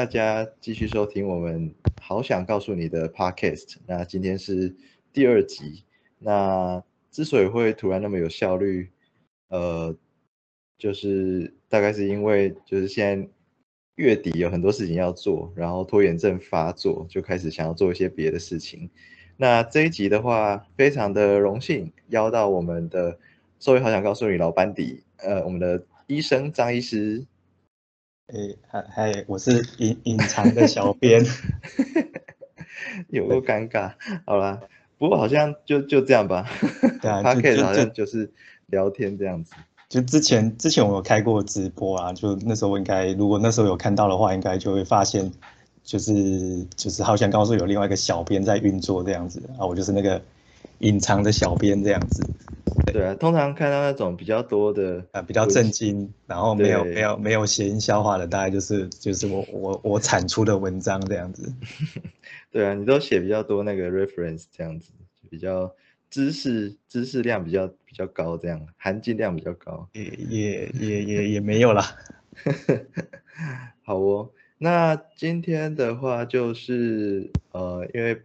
大家继续收听我们好想告诉你的 podcast。那今天是第二集。那之所以会突然那么有效率，呃，就是大概是因为就是现在月底有很多事情要做，然后拖延症发作，就开始想要做一些别的事情。那这一集的话，非常的荣幸邀到我们的，所以好想告诉你老班底，呃，我们的医生张医师。哎，嗨嗨，我是隐隐藏的小编，有个尴尬。好啦，不过好像就就这样吧。对啊，他可以好像就是聊天这样子。就之前之前我有开过直播啊，就那时候我应该如果那时候有看到的话，应该就会发现，就是就是好像告诉有另外一个小编在运作这样子啊，我就是那个隐藏的小编这样子。对啊，通常看到那种比较多的啊比较震惊，然后没有没有没有谐音消化的，大概就是就是我我我产出的文章这样子。对啊，你都写比较多那个 reference 这样子，比较知识知识量比较比较高，这样含金量比较高。也也也也也没有啦。好哦，那今天的话就是呃因为。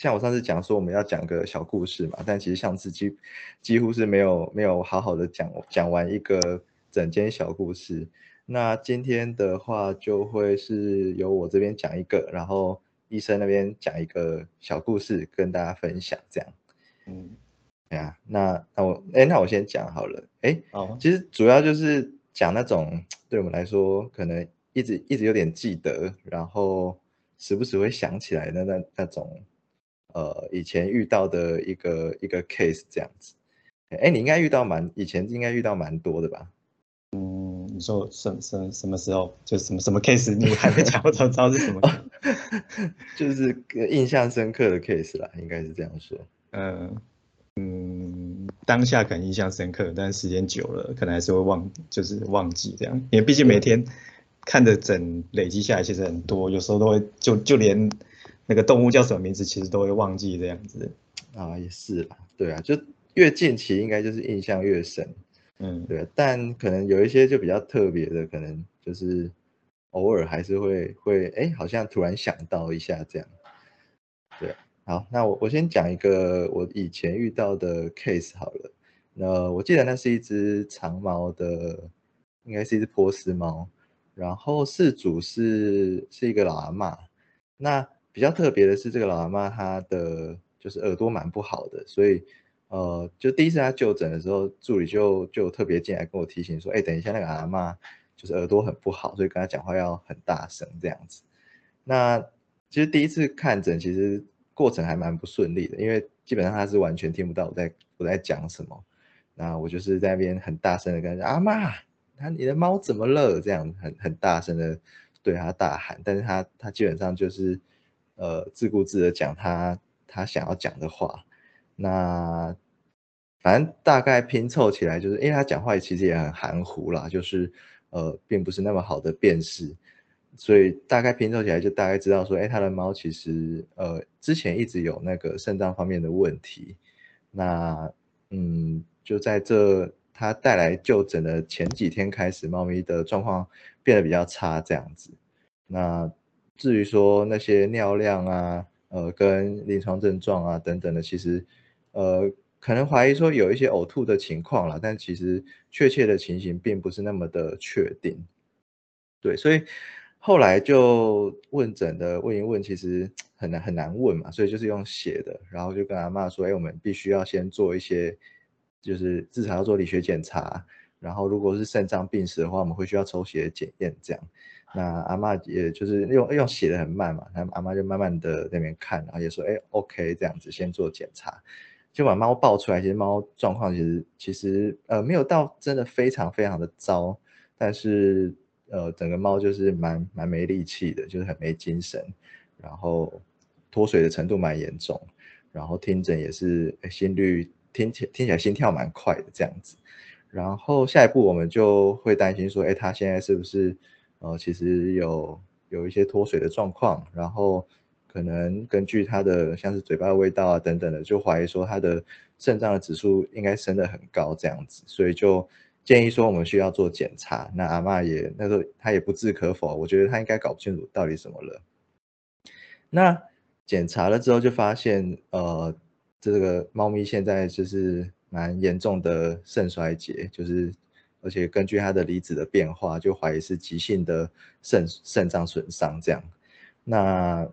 像我上次讲说我们要讲个小故事嘛，但其实上次几几乎是没有没有好好的讲讲完一个整间小故事。那今天的话就会是由我这边讲一个，然后医生那边讲一个小故事跟大家分享，这样。嗯，对啊，那那我哎那我先讲好了，哎，哦，其实主要就是讲那种对我们来说可能一直一直有点记得，然后时不时会想起来的那那种。呃，以前遇到的一个一个 case 这样子，哎，你应该遇到蛮以前应该遇到蛮多的吧？嗯，你说什什什么时候？就什么什么 case？你还没讲，我怎么知道是什么？就是印象深刻的 case 啦，应该是这样说。嗯嗯，当下可能印象深刻，但时间久了，可能还是会忘，就是忘记这样。因为毕竟每天看的整累积下来其实很多，有时候都会就就连。那个动物叫什么名字，其实都会忘记这样子。啊，也是啦，对啊，就越近期应该就是印象越深，嗯，对，但可能有一些就比较特别的，可能就是偶尔还是会会哎，好像突然想到一下这样，对，好，那我我先讲一个我以前遇到的 case 好了，那我记得那是一只长毛的，应该是一只波斯猫，然后事主是是一个老阿妈，那。比较特别的是，这个老阿妈她的就是耳朵蛮不好的，所以呃，就第一次她就诊的时候，助理就就特别进来跟我提醒说，哎，等一下那个阿妈就是耳朵很不好，所以跟她讲话要很大声这样子。那其实第一次看诊，其实过程还蛮不顺利的，因为基本上她是完全听不到我在我在讲什么。那我就是在那边很大声的跟，阿妈，那你的猫怎么了？这样很很大声的对她大喊，但是她她基本上就是。呃，自顾自的讲他他想要讲的话，那反正大概拼凑起来，就是因为他讲话其实也很含糊啦，就是呃，并不是那么好的辨识，所以大概拼凑起来就大概知道说，哎，他的猫其实呃之前一直有那个肾脏方面的问题，那嗯，就在这他带来就诊的前几天开始，猫咪的状况变得比较差，这样子，那。至于说那些尿量啊，呃，跟临床症状啊等等的，其实，呃，可能怀疑说有一些呕吐的情况了，但其实确切的情形并不是那么的确定。对，所以后来就问诊的问一问，其实很难很难问嘛，所以就是用写的，然后就跟阿妈说，哎，我们必须要先做一些，就是至少要做理学检查，然后如果是肾脏病史的话，我们会需要抽血检验这样。那阿妈也就是用用写的很慢嘛，那阿妈就慢慢的那边看，然后也说，哎，OK，这样子先做检查，就把猫抱出来。其实猫状况其实其实呃没有到真的非常非常的糟，但是呃整个猫就是蛮蛮没力气的，就是很没精神，然后脱水的程度蛮严重，然后听诊也是心率听起听起来心跳蛮快的这样子，然后下一步我们就会担心说，哎，它现在是不是？呃，其实有有一些脱水的状况，然后可能根据他的像是嘴巴的味道啊等等的，就怀疑说他的肾脏的指数应该升得很高这样子，所以就建议说我们需要做检查。那阿妈也那时候她也不置可否，我觉得她应该搞不清楚到底什么了。那检查了之后就发现，呃，这个猫咪现在就是蛮严重的肾衰竭，就是而且根据它的离子的变化，就怀疑是急性的肾肾脏损伤这样。那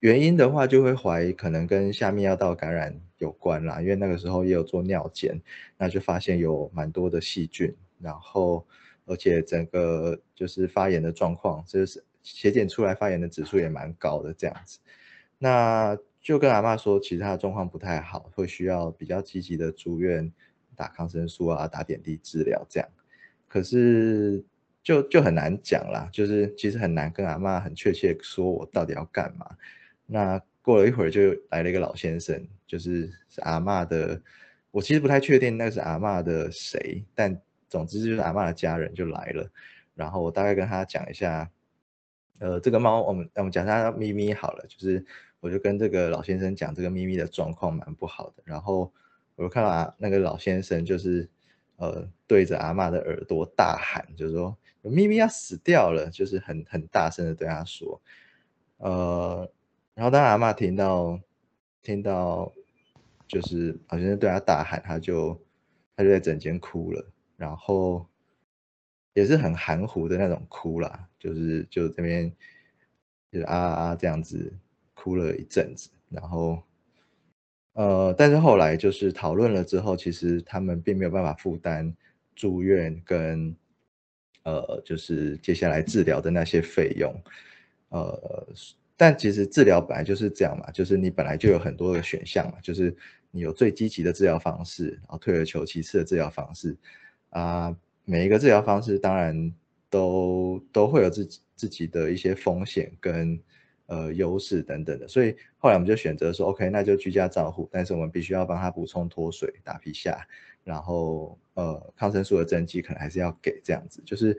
原因的话，就会怀疑可能跟下泌尿道感染有关啦，因为那个时候也有做尿检，那就发现有蛮多的细菌，然后而且整个就是发炎的状况，就是血检出来发炎的指数也蛮高的这样子，那就跟阿妈说，其实他的状况不太好，会需要比较积极的住院打抗生素啊，打点滴治疗这样，可是就就很难讲啦，就是其实很难跟阿妈很确切说我到底要干嘛。那过了一会儿，就来了一个老先生，就是是阿妈的。我其实不太确定那个是阿妈的谁，但总之就是阿妈的家人就来了。然后我大概跟他讲一下，呃，这个猫，我们我们讲它咪咪好了，就是我就跟这个老先生讲这个咪咪的状况蛮不好的。然后我看到啊，那个老先生就是呃对着阿妈的耳朵大喊，就是说咪咪要死掉了，就是很很大声的对他说，呃。然后当阿妈听到，听到就是好像是对他大喊，他就他就在整间哭了，然后也是很含糊的那种哭啦，就是就这边就是啊啊这样子哭了一阵子，然后呃，但是后来就是讨论了之后，其实他们并没有办法负担住院跟呃就是接下来治疗的那些费用，呃。但其实治疗本来就是这样嘛，就是你本来就有很多的选项嘛，就是你有最积极的治疗方式，然后退而求其次的治疗方式，啊，每一个治疗方式当然都都会有自己自己的一些风险跟呃优势等等的，所以后来我们就选择说，OK，那就居家照护，但是我们必须要帮他补充脱水、打皮下，然后呃抗生素的针剂可能还是要给这样子，就是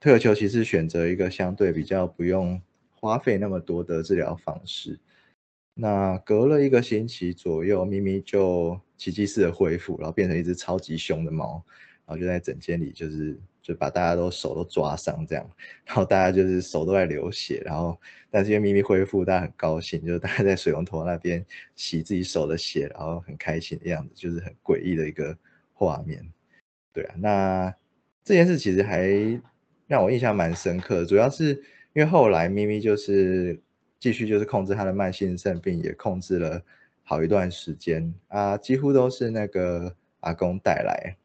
退而求其次，选择一个相对比较不用。花费那么多的治疗方式，那隔了一个星期左右，咪咪就奇迹式的恢复，然后变成一只超级凶的猫，然后就在整间里，就是就把大家都手都抓伤这样，然后大家就是手都在流血，然后但是因为咪咪恢复，大家很高兴，就是大家在水龙头那边洗自己手的血，然后很开心的样子，就是很诡异的一个画面。对啊，那这件事其实还让我印象蛮深刻，主要是。因为后来咪咪就是继续就是控制他的慢性肾病，也控制了好一段时间啊，几乎都是那个阿公带来。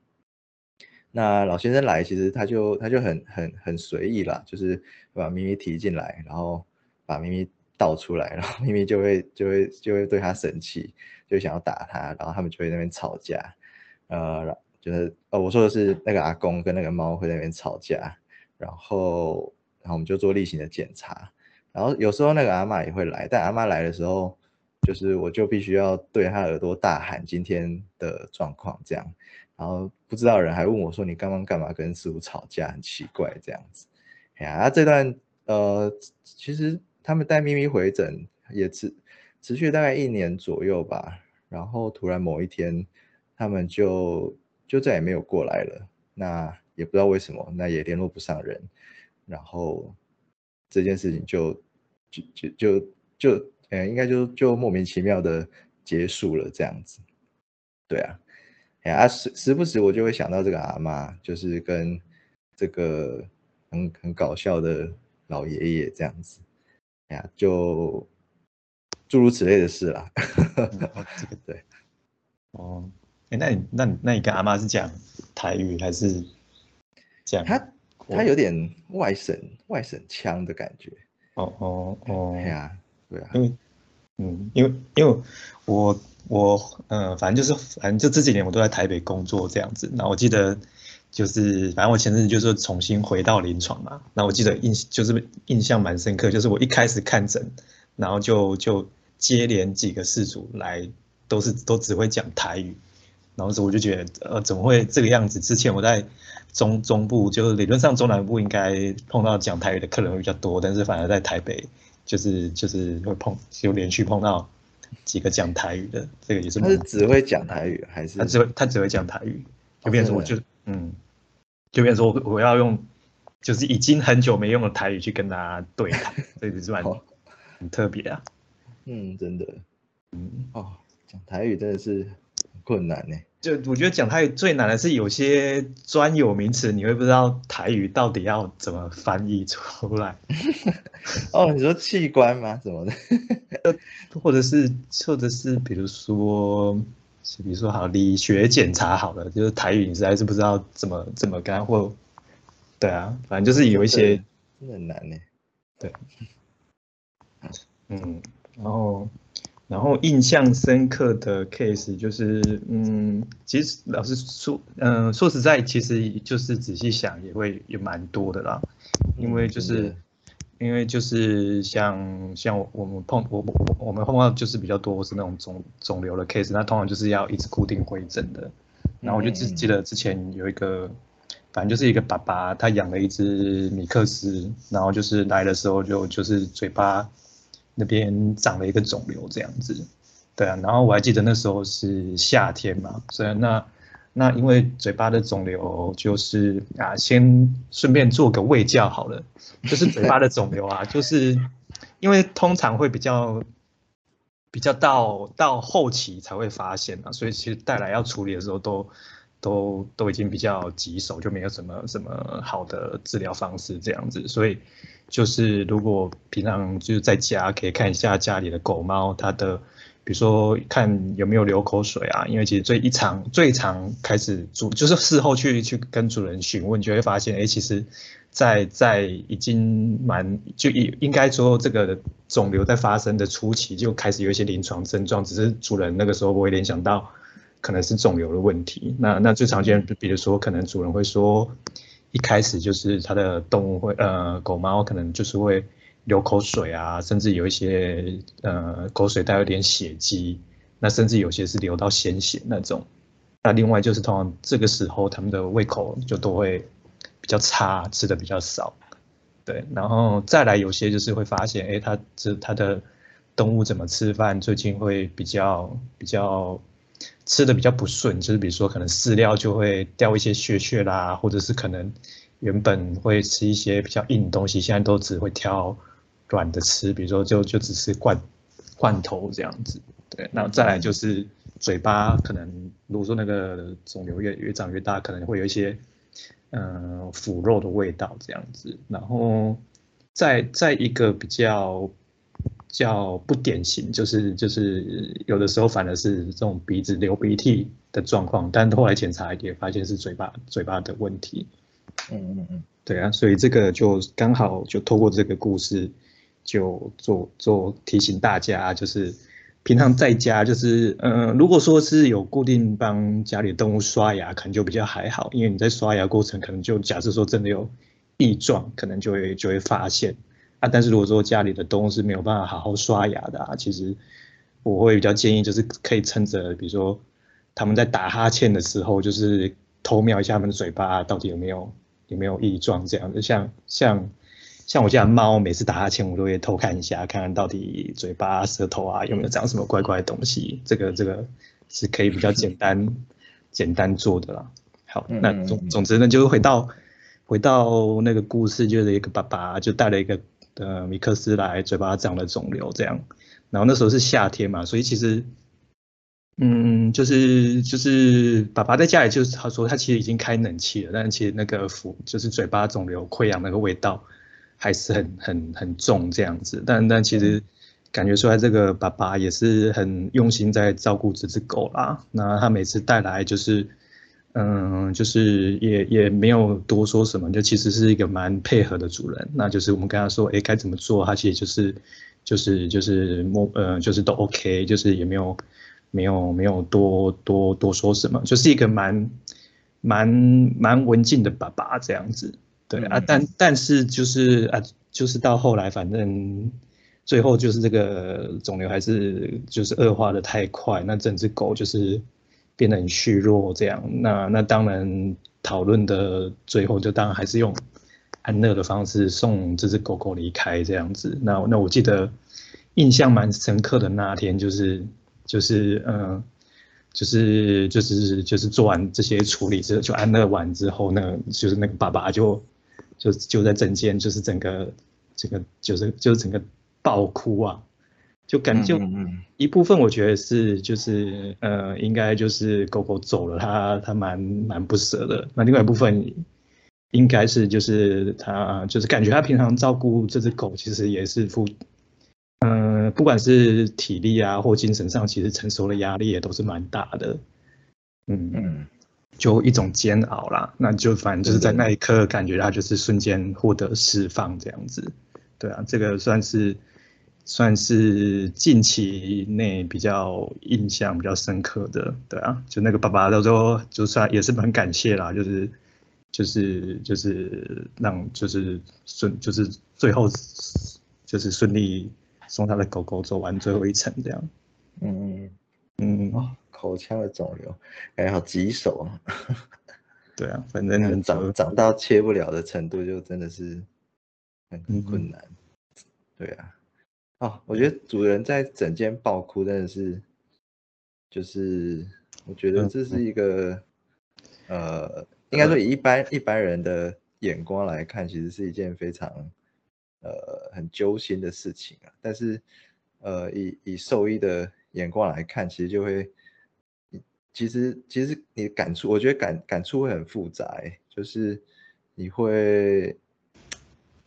那老先生来，其实他就他就很很很随意啦，就是把咪咪提进来，然后把咪咪倒出来，然后咪咪就会就会就会对他生气，就想要打他，然后他们就会那边吵架。呃，就是呃我说的是那个阿公跟那个猫会在那边吵架，然后。然后我们就做例行的检查，然后有时候那个阿妈也会来，但阿妈来的时候，就是我就必须要对她耳朵大喊今天的状况这样，然后不知道人还问我说你刚刚干嘛跟师傅吵架，很奇怪这样子。哎呀，这段呃，其实他们带咪咪回诊也持持续大概一年左右吧，然后突然某一天他们就就再也没有过来了，那也不知道为什么，那也联络不上人。然后这件事情就就就就就呃，应该就就莫名其妙的结束了这样子。对啊，哎呀，时时不时我就会想到这个阿妈，就是跟这个很很搞笑的老爷爷这样子。哎呀，就诸如此类的事啦。这个对。哦，哎，那你那你那你跟阿妈是讲台语还是讲？他他有点外省外省腔的感觉。哦哦哦，对啊，对啊。因为，嗯，因为因为我我嗯，反正就是反正就这几年我都在台北工作这样子。那我记得就是反正我前阵子就是重新回到临床嘛。那我记得印就是印象蛮深刻，就是我一开始看诊，然后就就接连几个事主来，都是都只会讲台语。然后我就觉得，呃，怎么会这个样子？之前我在中中部，就是理论上中南部应该碰到讲台语的客人会比较多，但是反而在台北，就是就是会碰，就连续碰到几个讲台语的，这个也是。他是只会讲台语还是？他只会他只会讲台语，就变成我就嗯，就变成我我要用，就是已经很久没用的台语去跟他对谈，这个是蛮很特别啊。嗯，真的，嗯哦，讲台语真的是困难呢。就我觉得讲台语最难的是有些专有名词，你会不知道台语到底要怎么翻译出来。哦，你说器官吗？什么的？或者是，或者是，比如说，比如说，好理学检查好了，就是台语，你实在是不知道怎么怎么干，或对啊，反正就是有一些真的很难呢。对，嗯，然后。然后印象深刻的 case 就是，嗯，其实老师说，嗯，说实在，其实就是仔细想也会也蛮多的啦，因为就是，因为就是像像我们碰我我我们碰到就是比较多是那种肿肿瘤的 case，那通常就是要一直固定回诊的。然后我就只记得之前有一个，反正就是一个爸爸，他养了一只米克斯，然后就是来的时候就就是嘴巴。那边长了一个肿瘤，这样子，对啊，然后我还记得那时候是夏天嘛，所以那那因为嘴巴的肿瘤就是啊，先顺便做个胃教好了，就是嘴巴的肿瘤啊，就是因为通常会比较比较到到后期才会发现啊，所以其实带来要处理的时候都都都已经比较棘手，就没有什么什么好的治疗方式这样子，所以。就是如果平常就是在家可以看一下家里的狗猫，它的比如说看有没有流口水啊，因为其实最一常最常开始主就是事后去去跟主人询问，就会发现，哎，其实，在在已经蛮就应应该说这个肿瘤在发生的初期就开始有一些临床症状，只是主人那个时候不会联想到可能是肿瘤的问题。那那最常见，比如说可能主人会说。一开始就是它的动物会，呃，狗猫可能就是会流口水啊，甚至有一些呃口水带有点血迹，那甚至有些是流到鲜血那种。那另外就是通常这个时候他们的胃口就都会比较差，吃的比较少，对。然后再来有些就是会发现，哎，它这它的动物怎么吃饭，最近会比较比较。吃的比较不顺，就是比如说可能饲料就会掉一些屑屑啦，或者是可能原本会吃一些比较硬的东西，现在都只会挑软的吃，比如说就就只是罐罐头这样子。对，那再来就是嘴巴可能如果说那个肿瘤越越长越大，可能会有一些嗯腐肉的味道这样子。然后在在一个比较。叫不典型，就是就是有的时候反而是这种鼻子流鼻涕的状况，但后来检查也发现是嘴巴嘴巴的问题。嗯嗯嗯，对啊，所以这个就刚好就透过这个故事，就做做提醒大家，就是平常在家就是嗯，如果说是有固定帮家里动物刷牙，可能就比较还好，因为你在刷牙过程可能就假设说真的有异状，可能就会就会发现。啊，但是如果说家里的动物是没有办法好好刷牙的啊，其实我会比较建议，就是可以趁着，比如说他们在打哈欠的时候，就是偷瞄一下他们的嘴巴到底有没有有没有异状这样子。像像像我家猫，每次打哈欠我都会偷看一下，看看到底嘴巴、舌头啊有没有长什么怪怪的东西。这个这个是可以比较简单 简单做的啦。好，那总总之呢，就是回到回到那个故事，就是一个爸爸就带了一个。的米克斯来，嘴巴长了肿瘤，这样，然后那时候是夏天嘛，所以其实，嗯，就是就是爸爸在家里，就是他说他其实已经开冷气了，但其实那个腹就是嘴巴肿瘤溃疡那个味道还是很很很重这样子，但但其实感觉出来这个爸爸也是很用心在照顾这只狗啦，那他每次带来就是。嗯，就是也也没有多说什么，就其实是一个蛮配合的主人。那就是我们跟他说，哎，该怎么做，他其实就是就是就是摸，呃，就是都 OK，就是也没有没有没有多多多说什么，就是一个蛮蛮蛮文静的爸爸这样子。对啊，但但是就是啊，就是到后来，反正最后就是这个肿瘤还是就是恶化的太快，那整只狗就是。变得很虚弱，这样，那那当然讨论的最后就当然还是用安乐的方式送这只狗狗离开这样子。那那我记得印象蛮深刻的那天就是就是嗯，就是就是就是做完这些处理之后，就安乐完之后，那就是那个爸爸就就就在诊间，就是整个这个就是就是整个爆哭啊，就感觉一部分我觉得是就是呃应该就是狗狗走了，他他蛮蛮不舍的。那另外一部分应该是就是他就是感觉他平常照顾这只狗，其实也是付。嗯，不管是体力啊或精神上，其实承受的压力也都是蛮大的。嗯嗯，就一种煎熬啦。那就反正就是在那一刻，感觉它就是瞬间获得释放这样子。对啊，这个算是算是近期内比较印象比较深刻的。对啊，就那个爸爸到时候就算也是蛮感谢啦，就是就是就是让就是顺就是最后就是顺利。送他的狗狗走完最后一程，这样。嗯嗯哦，口腔的肿瘤，哎，好棘手啊。对啊，反正能长长到切不了的程度，就真的是很困难。对啊。哦，我觉得主人在整间爆哭，真的是，就是我觉得这是一个，呃，应该说以一般一般人的眼光来看，其实是一件非常。呃，很揪心的事情啊，但是，呃，以以兽医的眼光来看，其实就会，其实其实你感触，我觉得感感触会很复杂，就是你会，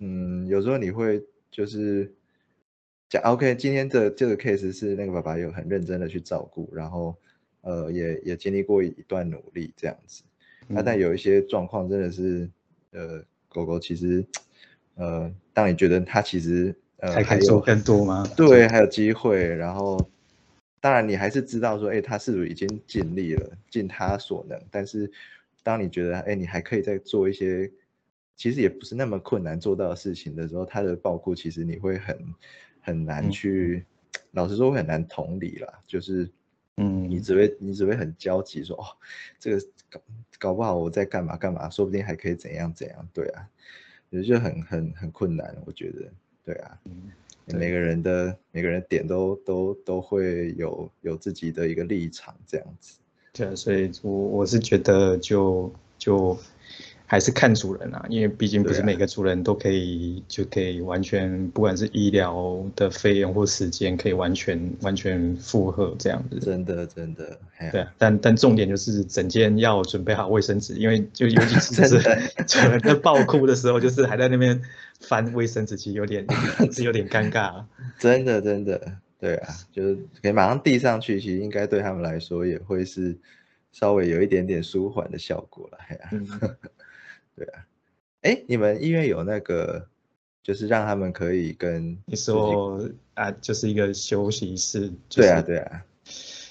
嗯，有时候你会就是讲，OK，今天的这个 case 是那个爸爸有很认真的去照顾，然后，呃，也也经历过一段努力这样子，那但有一些状况真的是，呃，狗狗其实。呃，当你觉得它其实呃还有更多吗？对，还有机会。然后，当然你还是知道说，哎，它是不是已经尽力了，尽他所能。但是，当你觉得，哎，你还可以再做一些，其实也不是那么困难做到的事情的时候，他的报哭其实你会很很难去，老实说会很难同理啦。就是，嗯，你只会你只会很焦急，说，哦，这个搞搞不好我在干嘛干嘛，说不定还可以怎样怎样，对啊。也就很很很困难，我觉得，对啊，每个人的每个人点都都都会有有自己的一个立场这样子，对啊，所以我我是觉得就就。还是看主人啊，因为毕竟不是每个主人都可以就可以完全，不管是医疗的费用或时间，可以完全完全负荷这样子。真的真的，对啊。但但重点就是整间要准备好卫生纸，因为就尤其是是主人在爆哭的时候，就是还在那边翻卫生纸，其实有点 是有点尴尬。真的真的，对啊，就是可以马上递上去，其实应该对他们来说也会是稍微有一点点舒缓的效果了，哎呀。对啊，哎，你们医院有那个，就是让他们可以跟你说啊，就是一个休息室。对啊，对啊，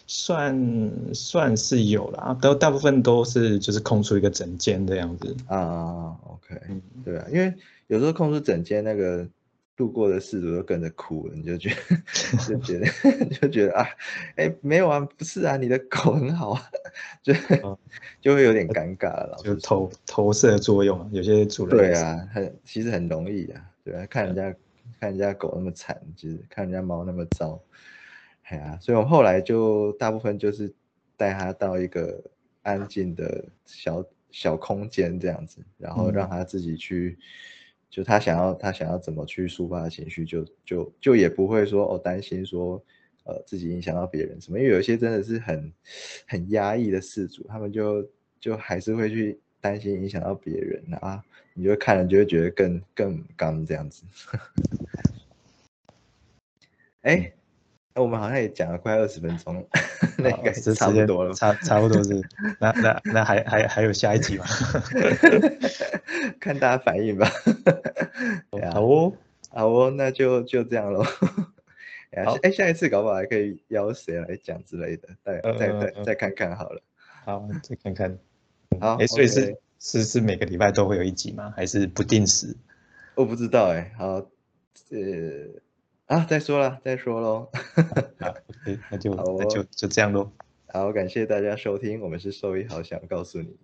算算是有啦，都大部分都是就是空出一个整间这样子啊。OK，对啊，因为有时候空出整间那个。路过的事主都跟着哭了，你就觉得 就觉得就觉得啊，哎，没有啊，不是啊，你的狗很好啊，就就会有点尴尬了，就投投射作用，有些主人对啊，很其实很容易啊，对啊，看人家看人家狗那么惨，其实看人家猫那么糟，哎呀，所以我们后来就大部分就是带它到一个安静的小小空间这样子，然后让它自己去。就他想要，他想要怎么去抒发情绪，就就就也不会说哦担心说，呃自己影响到别人什么，因为有一些真的是很很压抑的事主，他们就就还是会去担心影响到别人啊，你就看了就会觉得更更刚这样子。哎。我们好像也讲了快二十分钟，那应该是差不多了，差差不多是，那那那还还还有下一集吗？看大家反应吧。好哦，好哦，那就就这样喽。哎，下一次搞不好还可以邀谁来讲之类的，再再再再看看好了。好，再看看。好，哎，所以是是是每个礼拜都会有一集吗？还是不定时？我不知道哎。好，呃。啊，再说了，再说喽。好，OK，那就那就就这样喽。好，感谢大家收听，我们是兽医，好想告诉你。